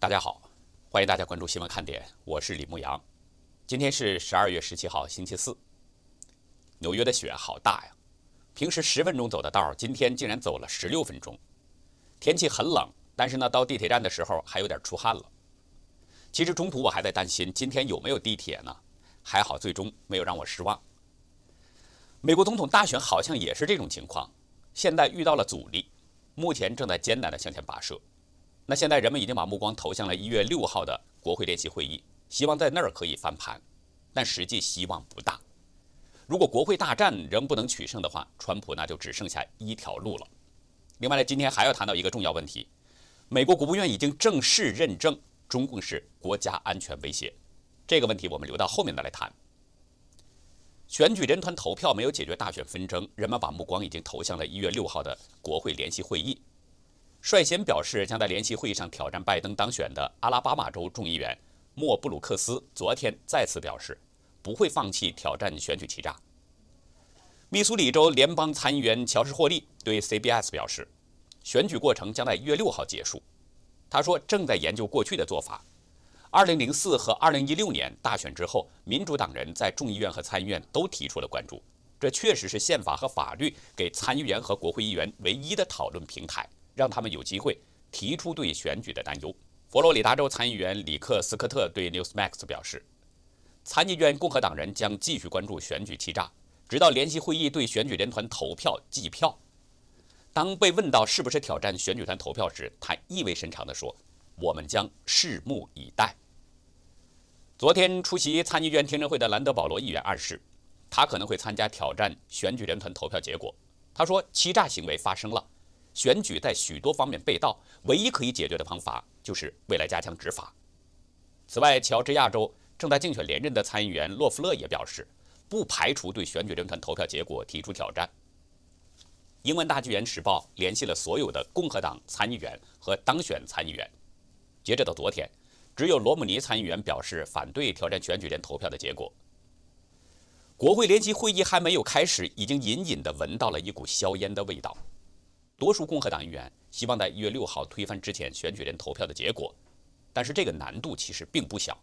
大家好，欢迎大家关注新闻看点，我是李牧阳。今天是十二月十七号，星期四。纽约的雪好大呀，平时十分钟走的道，今天竟然走了十六分钟。天气很冷，但是呢，到地铁站的时候还有点出汗了。其实中途我还在担心今天有没有地铁呢，还好最终没有让我失望。美国总统大选好像也是这种情况，现在遇到了阻力，目前正在艰难地向前跋涉。那现在人们已经把目光投向了一月六号的国会联席会议，希望在那儿可以翻盘，但实际希望不大。如果国会大战仍不能取胜的话，川普那就只剩下一条路了。另外呢，今天还要谈到一个重要问题：美国国务院已经正式认证中共是国家安全威胁。这个问题我们留到后面再来谈。选举人团投票没有解决大选纷争，人们把目光已经投向了一月六号的国会联席会议。率先表示将在联席会议上挑战拜登当选的阿拉巴马州众议员莫布鲁克斯，昨天再次表示不会放弃挑战选举欺诈。密苏里州联邦参议员乔治·霍利对 CBS 表示，选举过程将在一月六号结束。他说，正在研究过去的做法。2004和2016年大选之后，民主党人在众议院和参议院都提出了关注，这确实是宪法和法律给参议员和国会议员唯一的讨论平台。让他们有机会提出对选举的担忧。佛罗里达州参议员里克斯科特对 Newsmax 表示，参议院共和党人将继续关注选举欺诈，直到联席会议对选举人团投票计票。当被问到是不是挑战选举团投票时，他意味深长地说：“我们将拭目以待。”昨天出席参议院听证会的兰德保罗议员暗示，他可能会参加挑战选举人团投票结果。他说：“欺诈行为发生了。”选举在许多方面被盗，唯一可以解决的方法就是未来加强执法。此外，乔治亚州正在竞选连任的参议员洛夫勒也表示，不排除对选举人团投票结果提出挑战。英文大纪元时报联系了所有的共和党参议员和当选参议员，截止到昨天，只有罗姆尼参议员表示反对挑战选举人投票的结果。国会联席会议还没有开始，已经隐隐地闻到了一股硝烟的味道。多数共和党议员希望在一月六号推翻之前选举人投票的结果，但是这个难度其实并不小。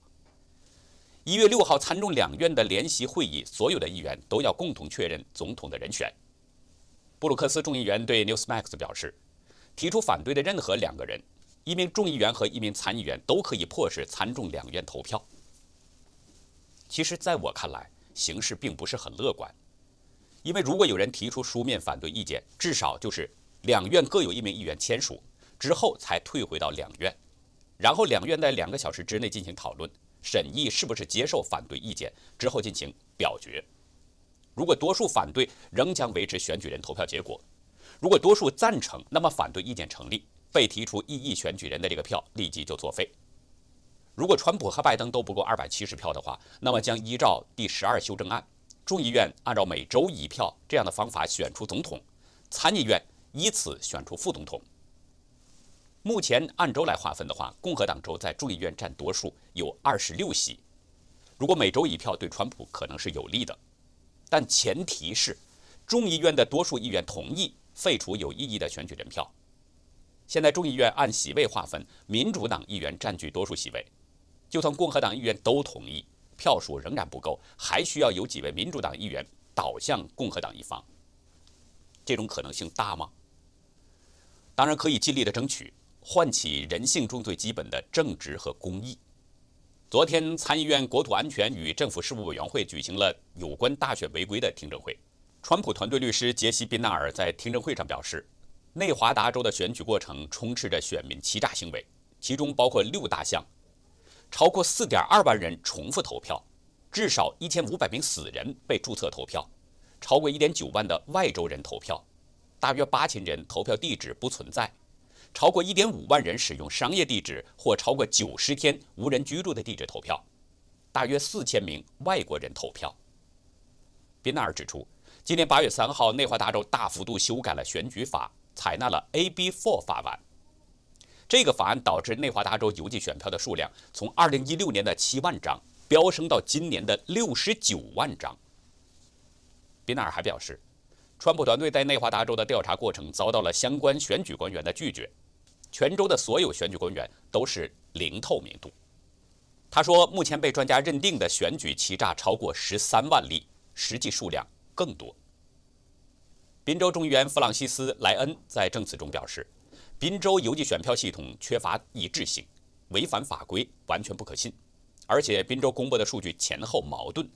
一月六号参众两院的联席会议，所有的议员都要共同确认总统的人选。布鲁克斯众议员对 Newsmax 表示，提出反对的任何两个人，一名众议员和一名参议员都可以迫使参众两院投票。其实，在我看来，形势并不是很乐观，因为如果有人提出书面反对意见，至少就是。两院各有一名议员签署之后，才退回到两院，然后两院在两个小时之内进行讨论审议，是不是接受反对意见之后进行表决。如果多数反对，仍将维持选举人投票结果；如果多数赞成，那么反对意见成立，被提出异议选举人的这个票立即就作废。如果川普和拜登都不够二百七十票的话，那么将依照第十二修正案，众议院按照每周一票这样的方法选出总统，参议院。依次选出副总统。目前按州来划分的话，共和党州在众议院占多数，有二十六席。如果每周一票对川普可能是有利的，但前提是众议院的多数议员同意废除有意义的选举人票。现在众议院按席位划分，民主党议员占据多数席位，就算共和党议员都同意，票数仍然不够，还需要有几位民主党议员倒向共和党一方。这种可能性大吗？当然可以尽力的争取，唤起人性中最基本的正直和公义。昨天，参议院国土安全与政府事务委员会举行了有关大选违规的听证会。川普团队律师杰西·宾纳尔在听证会上表示，内华达州的选举过程充斥着选民欺诈行为，其中包括六大项：超过4.2万人重复投票，至少1500名死人被注册投票，超过1.9万的外州人投票。大约八千人投票地址不存在，超过一点五万人使用商业地址或超过九十天无人居住的地址投票，大约四千名外国人投票。宾纳尔指出，今年八月三号，内华达州大幅度修改了选举法，采纳了 AB4 法案。这个法案导致内华达州邮寄选票的数量从二零一六年的七万张飙升到今年的六十九万张。宾纳尔还表示。川普团队在内华达州的调查过程遭到了相关选举官员的拒绝。全州的所有选举官员都是零透明度。他说，目前被专家认定的选举欺诈超过十三万例，实际数量更多。宾州众议员弗朗西斯·莱恩在证词中表示，宾州邮寄选票系统缺乏一致性，违反法规，完全不可信。而且，宾州公布的数据前后矛盾。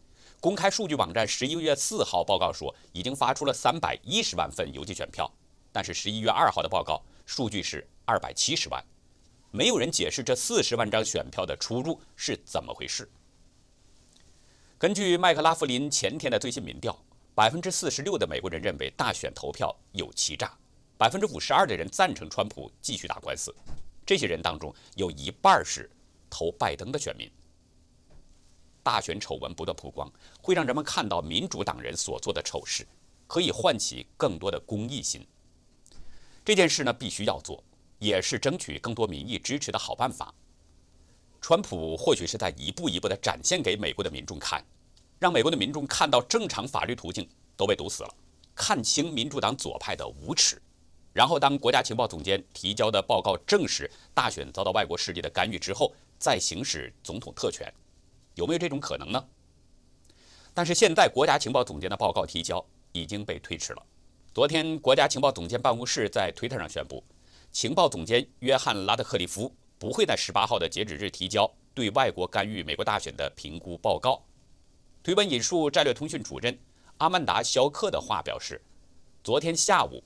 公开数据网站十一月四号报告说，已经发出了三百一十万份邮寄选票，但是十一月二号的报告数据是二百七十万。没有人解释这四十万张选票的出入是怎么回事。根据麦克拉夫林前天的最新民调，百分之四十六的美国人认为大选投票有欺诈，百分之五十二的人赞成川普继续打官司。这些人当中有一半是投拜登的选民。大选丑闻不断曝光，会让人们看到民主党人所做的丑事，可以唤起更多的公益心。这件事呢，必须要做。也是争取更多民意支持的好办法。川普或许是在一步一步地展现给美国的民众看，让美国的民众看到正常法律途径都被堵死了，看清民主党左派的无耻。然后，当国家情报总监提交的报告证实大选遭到外国势力的干预之后，再行使总统特权，有没有这种可能呢？但是现在国家情报总监的报告提交已经被推迟了。昨天，国家情报总监办公室在推特上宣布。情报总监约翰·拉特克利夫不会在十八号的截止日提交对外国干预美国大选的评估报告。推文引述战略通讯主任阿曼达·肖克的话表示，昨天下午，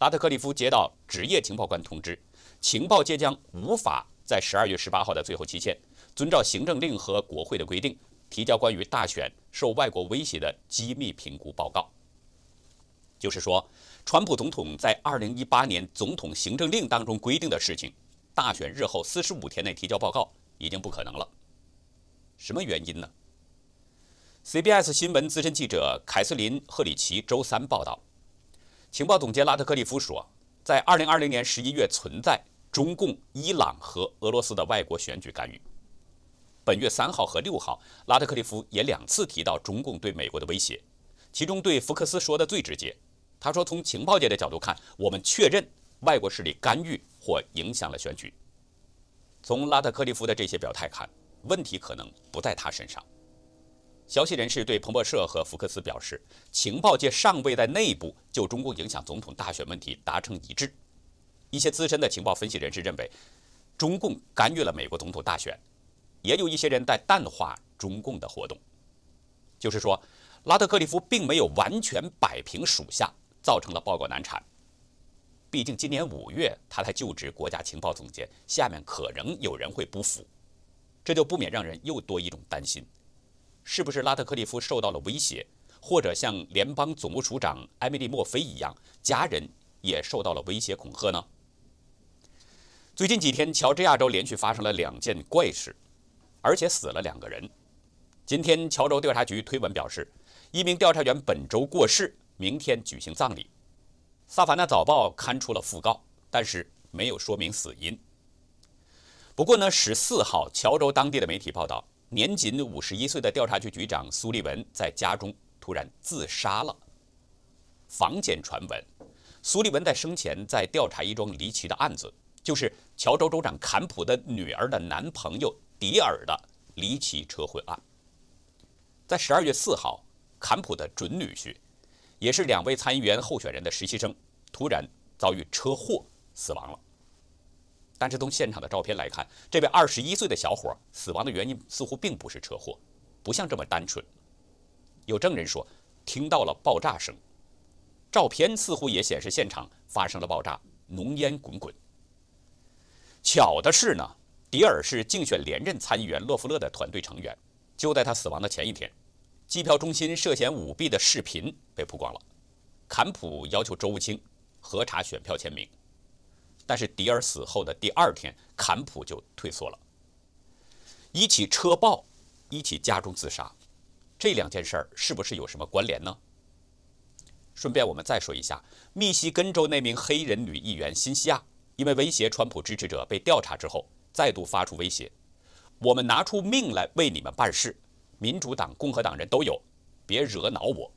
拉特克利夫接到职业情报官通知，情报界将无法在十二月十八号的最后期限，遵照行政令和国会的规定，提交关于大选受外国威胁的机密评估报告。就是说。川普总统在2018年总统行政令当中规定的事情，大选日后45天内提交报告已经不可能了。什么原因呢？CBS 新闻资深记者凯瑟琳·赫里奇周三报道，情报总监拉特克利夫说，在2020年11月存在中共、伊朗和俄罗斯的外国选举干预。本月3号和6号，拉特克利夫也两次提到中共对美国的威胁，其中对福克斯说的最直接。他说：“从情报界的角度看，我们确认外国势力干预或影响了选举。从拉特克利夫的这些表态看，问题可能不在他身上。”消息人士对彭博社和福克斯表示，情报界尚未在内部就中共影响总统大选问题达成一致。一些资深的情报分析人士认为，中共干预了美国总统大选，也有一些人在淡化中共的活动。就是说，拉特克利夫并没有完全摆平属下。造成了报告难产。毕竟今年五月他才就职国家情报总监，下面可能有人会不服，这就不免让人又多一种担心：是不是拉特克利夫受到了威胁，或者像联邦总务署长艾米丽·墨菲一样，家人也受到了威胁恐吓呢？最近几天，乔治亚州连续发生了两件怪事，而且死了两个人。今天，乔州调查局推文表示，一名调查员本周过世。明天举行葬礼，萨凡纳早报刊出了讣告，但是没有说明死因。不过呢，十四号，乔州当地的媒体报道，年仅五十一岁的调查局局长苏利文在家中突然自杀了。坊间传闻，苏利文在生前在调查一桩离奇的案子，就是乔州州长坎普的女儿的男朋友迪尔的离奇车祸案。在十二月四号，坎普的准女婿。也是两位参议员候选人的实习生突然遭遇车祸死亡了。但是从现场的照片来看，这位二十一岁的小伙死亡的原因似乎并不是车祸，不像这么单纯。有证人说听到了爆炸声，照片似乎也显示现场发生了爆炸，浓烟滚滚。巧的是呢，迪尔是竞选连任参议员洛夫勒的团队成员，就在他死亡的前一天。计票中心涉嫌舞弊的视频被曝光了，坎普要求周务清核查选票签名，但是迪尔死后的第二天，坎普就退缩了。一起车爆，一起家中自杀，这两件事儿是不是有什么关联呢？顺便我们再说一下，密西根州那名黑人女议员辛西亚，因为威胁川普支持者被调查之后，再度发出威胁：“我们拿出命来为你们办事。”民主党、共和党人都有，别惹恼我。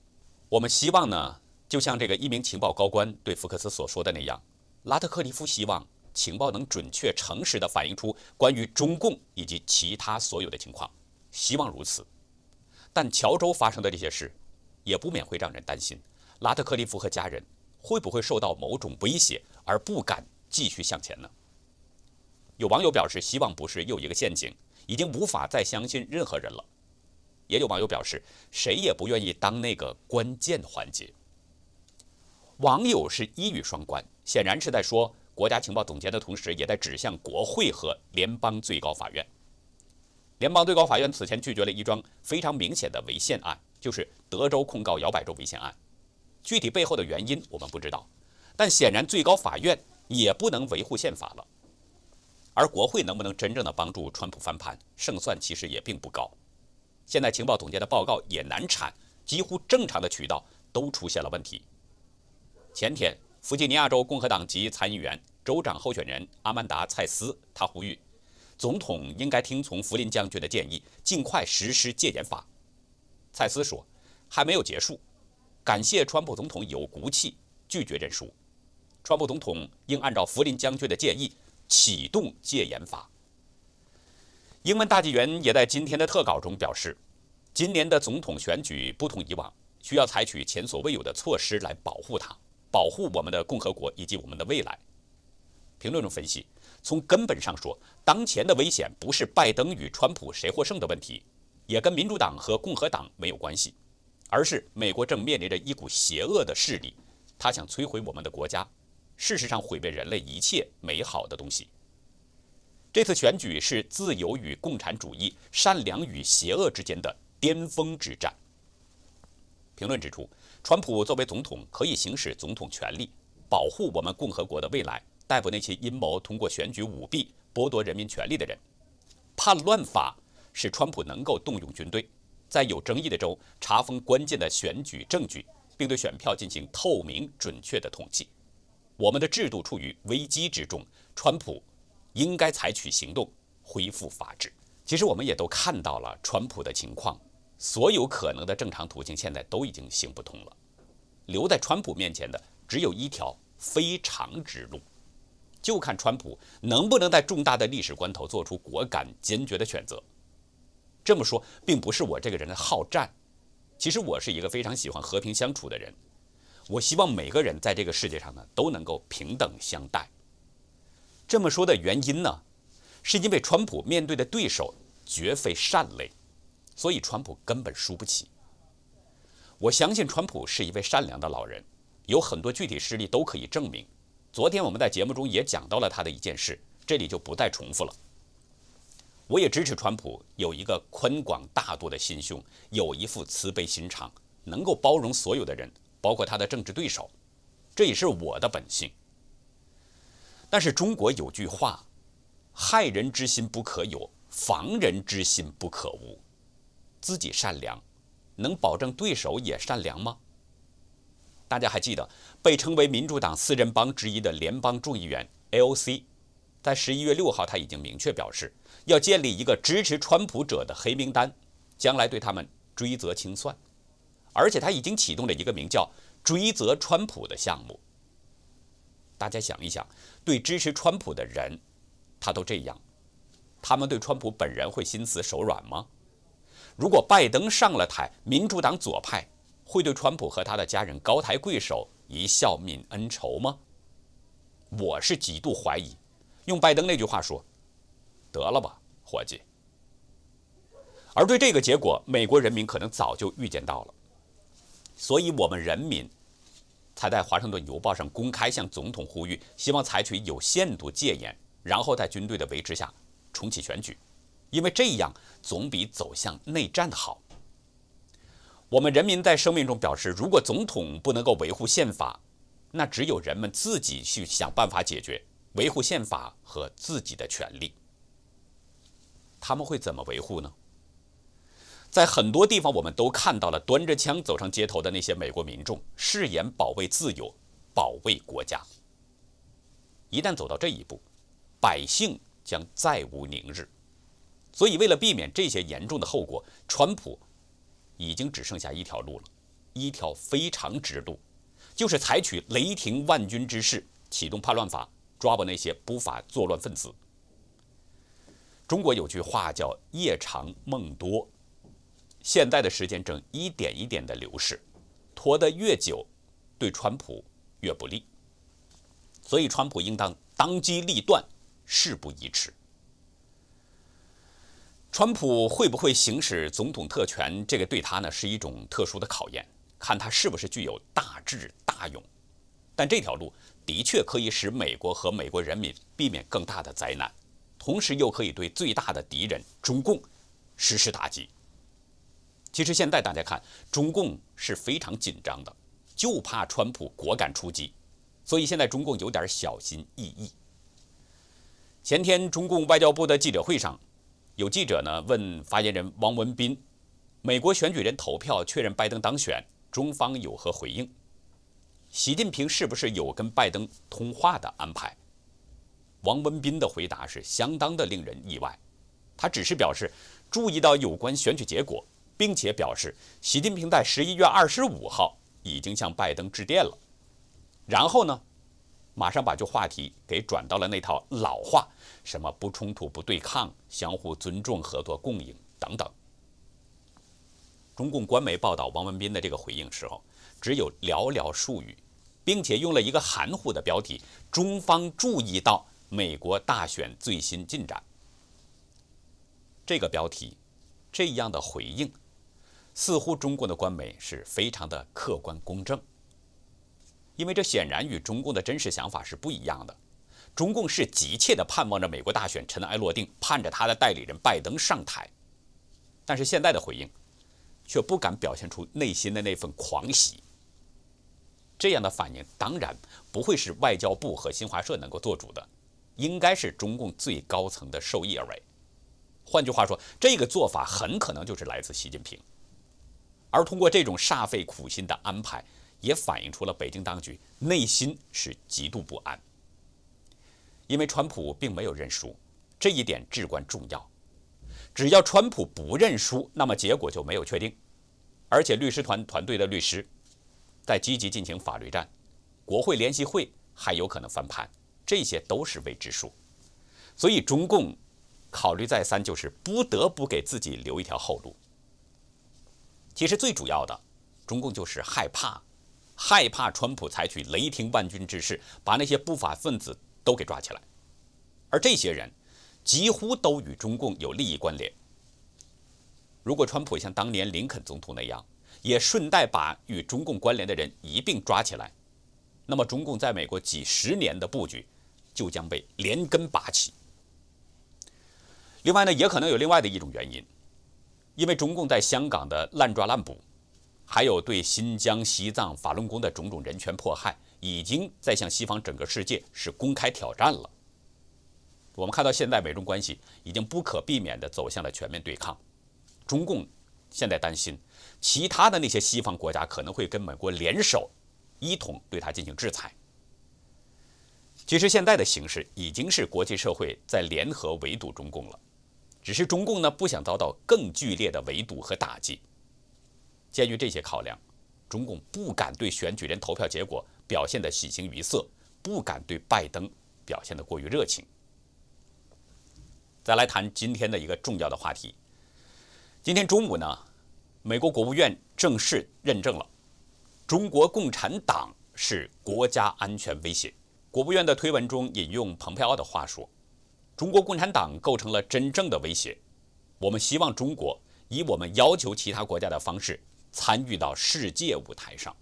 我们希望呢，就像这个一名情报高官对福克斯所说的那样，拉特克利夫希望情报能准确、诚实地反映出关于中共以及其他所有的情况，希望如此。但乔州发生的这些事，也不免会让人担心，拉特克利夫和家人会不会受到某种威胁而不敢继续向前呢？有网友表示，希望不是又一个陷阱，已经无法再相信任何人了。也有网友表示，谁也不愿意当那个关键环节。网友是一语双关，显然是在说国家情报总监的同时，也在指向国会和联邦最高法院。联邦最高法院此前拒绝了一桩非常明显的违宪案，就是德州控告摇摆州违宪案。具体背后的原因我们不知道，但显然最高法院也不能维护宪法了。而国会能不能真正的帮助川普翻盘，胜算其实也并不高。现在情报总监的报告也难产，几乎正常的渠道都出现了问题。前天，弗吉尼亚州共和党籍参议员、州长候选人阿曼达·蔡斯，他呼吁总统应该听从弗林将军的建议，尽快实施戒严法。蔡斯说：“还没有结束，感谢川普总统有骨气，拒绝认输。川普总统应按照弗林将军的建议启动戒严法。”英文大纪元也在今天的特稿中表示，今年的总统选举不同以往，需要采取前所未有的措施来保护它。保护我们的共和国以及我们的未来。评论中分析，从根本上说，当前的危险不是拜登与川普谁获胜的问题，也跟民主党和共和党没有关系，而是美国正面临着一股邪恶的势力，他想摧毁我们的国家，事实上毁灭人类一切美好的东西。这次选举是自由与共产主义、善良与邪恶之间的巅峰之战。评论指出。川普作为总统，可以行使总统权力，保护我们共和国的未来，逮捕那些阴谋通过选举舞弊剥夺人民权利的人。叛乱法使川普能够动用军队，在有争议的州查封关键的选举证据，并对选票进行透明准确的统计。我们的制度处于危机之中，川普应该采取行动恢复法治。其实我们也都看到了川普的情况。所有可能的正常途径现在都已经行不通了，留在川普面前的只有一条非常之路，就看川普能不能在重大的历史关头做出果敢坚决的选择。这么说并不是我这个人的好战，其实我是一个非常喜欢和平相处的人，我希望每个人在这个世界上呢都能够平等相待。这么说的原因呢，是因为川普面对的对手绝非善类。所以，川普根本输不起。我相信川普是一位善良的老人，有很多具体事例都可以证明。昨天我们在节目中也讲到了他的一件事，这里就不再重复了。我也支持川普有一个宽广大度的心胸，有一副慈悲心肠，能够包容所有的人，包括他的政治对手，这也是我的本性。但是中国有句话：“害人之心不可有，防人之心不可无。”自己善良，能保证对手也善良吗？大家还记得被称为民主党四人帮之一的联邦众议员 AOC，在十一月六号他已经明确表示要建立一个支持川普者的黑名单，将来对他们追责清算，而且他已经启动了一个名叫“追责川普”的项目。大家想一想，对支持川普的人，他都这样，他们对川普本人会心慈手软吗？如果拜登上了台，民主党左派会对川普和他的家人高抬贵手，一笑泯恩仇吗？我是极度怀疑。用拜登那句话说：“得了吧，伙计。”而对这个结果，美国人民可能早就预见到了，所以我们人民才在《华盛顿邮报》上公开向总统呼吁，希望采取有限度戒严，然后在军队的维持下重启选举。因为这样总比走向内战好。我们人民在声明中表示，如果总统不能够维护宪法，那只有人们自己去想办法解决维护宪法和自己的权利。他们会怎么维护呢？在很多地方，我们都看到了端着枪走上街头的那些美国民众，誓言保卫自由、保卫国家。一旦走到这一步，百姓将再无宁日。所以，为了避免这些严重的后果，川普已经只剩下一条路了，一条非常直路，就是采取雷霆万钧之势，启动叛乱法，抓捕那些不法作乱分子。中国有句话叫“夜长梦多”，现在的时间正一点一点的流逝，拖得越久，对川普越不利。所以，川普应当当机立断，事不宜迟。川普会不会行使总统特权？这个对他呢是一种特殊的考验，看他是不是具有大智大勇。但这条路的确可以使美国和美国人民避免更大的灾难，同时又可以对最大的敌人中共实施打击。其实现在大家看，中共是非常紧张的，就怕川普果敢出击，所以现在中共有点小心翼翼。前天中共外交部的记者会上。有记者呢问发言人王文斌：“美国选举人投票确认拜登当选，中方有何回应？习近平是不是有跟拜登通话的安排？”王文斌的回答是相当的令人意外，他只是表示注意到有关选举结果，并且表示习近平在十一月二十五号已经向拜登致电了，然后呢？马上把这话题给转到了那套老话，什么不冲突、不对抗、相互尊重、合作共赢等等。中共官媒报道王文斌的这个回应时候，只有寥寥数语，并且用了一个含糊的标题：“中方注意到美国大选最新进展。”这个标题，这样的回应，似乎中共的官媒是非常的客观公正。因为这显然与中共的真实想法是不一样的。中共是急切地盼望着美国大选尘埃落定，盼着他的代理人拜登上台。但是现在的回应，却不敢表现出内心的那份狂喜。这样的反应当然不会是外交部和新华社能够做主的，应该是中共最高层的受益而为。换句话说，这个做法很可能就是来自习近平。而通过这种煞费苦心的安排。也反映出了北京当局内心是极度不安，因为川普并没有认输，这一点至关重要。只要川普不认输，那么结果就没有确定，而且律师团团队的律师在积极进行法律战，国会联席会还有可能翻盘，这些都是未知数。所以中共考虑再三，就是不得不给自己留一条后路。其实最主要的，中共就是害怕。害怕川普采取雷霆万钧之势，把那些不法分子都给抓起来，而这些人几乎都与中共有利益关联。如果川普像当年林肯总统那样，也顺带把与中共关联的人一并抓起来，那么中共在美国几十年的布局就将被连根拔起。另外呢，也可能有另外的一种原因，因为中共在香港的滥抓滥捕。还有对新疆、西藏、法轮功的种种人权迫害，已经在向西方整个世界是公开挑战了。我们看到现在美中关系已经不可避免地走向了全面对抗。中共现在担心，其他的那些西方国家可能会跟美国联手，一同对他进行制裁。其实现在的形势已经是国际社会在联合围堵中共了，只是中共呢不想遭到更剧烈的围堵和打击。鉴于这些考量，中共不敢对选举人投票结果表现得喜形于色，不敢对拜登表现得过于热情。再来谈今天的一个重要的话题。今天中午呢，美国国务院正式认证了中国共产党是国家安全威胁。国务院的推文中引用蓬佩奥的话说：“中国共产党构成了真正的威胁，我们希望中国以我们要求其他国家的方式。”参与到世界舞台上，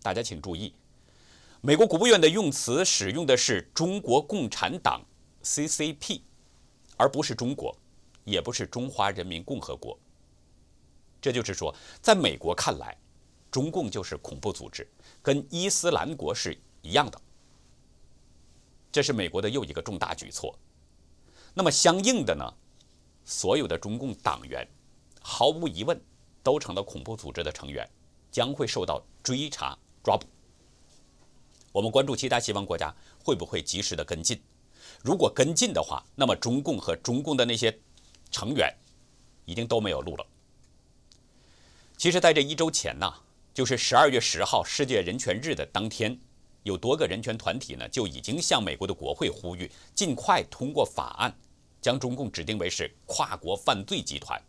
大家请注意，美国国务院的用词使用的是中国共产党 （CCP），而不是中国，也不是中华人民共和国。这就是说，在美国看来，中共就是恐怖组织，跟伊斯兰国是一样的。这是美国的又一个重大举措。那么，相应的呢，所有的中共党员，毫无疑问。都成了恐怖组织的成员，将会受到追查抓捕。我们关注其他西方国家会不会及时的跟进。如果跟进的话，那么中共和中共的那些成员已经都没有路了。其实，在这一周前呢，就是十二月十号世界人权日的当天，有多个人权团体呢就已经向美国的国会呼吁，尽快通过法案，将中共指定为是跨国犯罪集团。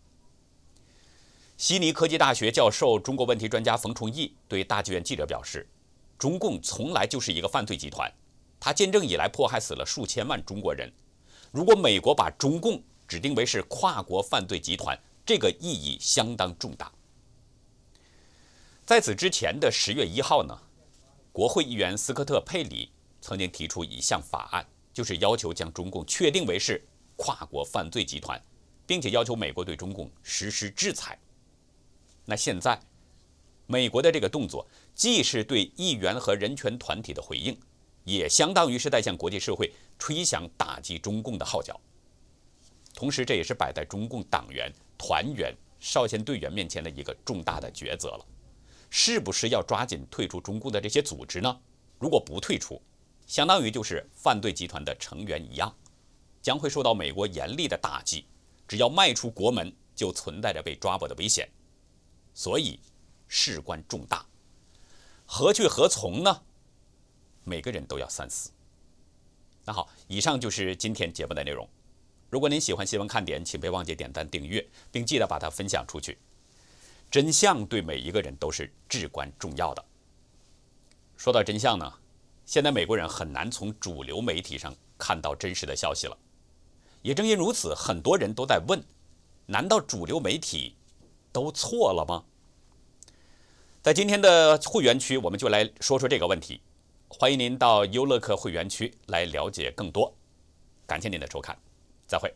悉尼科技大学教授、中国问题专家冯崇义对大剧院记者表示：“中共从来就是一个犯罪集团，他建政以来迫害死了数千万中国人。如果美国把中共指定为是跨国犯罪集团，这个意义相当重大。”在此之前的十月一号呢，国会议员斯科特·佩里曾经提出一项法案，就是要求将中共确定为是跨国犯罪集团，并且要求美国对中共实施制裁。那现在，美国的这个动作，既是对议员和人权团体的回应，也相当于是在向国际社会吹响打击中共的号角。同时，这也是摆在中共党员、团员、少先队员面前的一个重大的抉择了：是不是要抓紧退出中共的这些组织呢？如果不退出，相当于就是犯罪集团的成员一样，将会受到美国严厉的打击。只要迈出国门，就存在着被抓捕的危险。所以，事关重大，何去何从呢？每个人都要三思。那好，以上就是今天节目的内容。如果您喜欢新闻看点，请别忘记点赞、订阅，并记得把它分享出去。真相对每一个人都是至关重要的。说到真相呢，现在美国人很难从主流媒体上看到真实的消息了。也正因如此，很多人都在问：难道主流媒体？都错了吗？在今天的会员区，我们就来说说这个问题。欢迎您到优乐客会员区来了解更多。感谢您的收看，再会。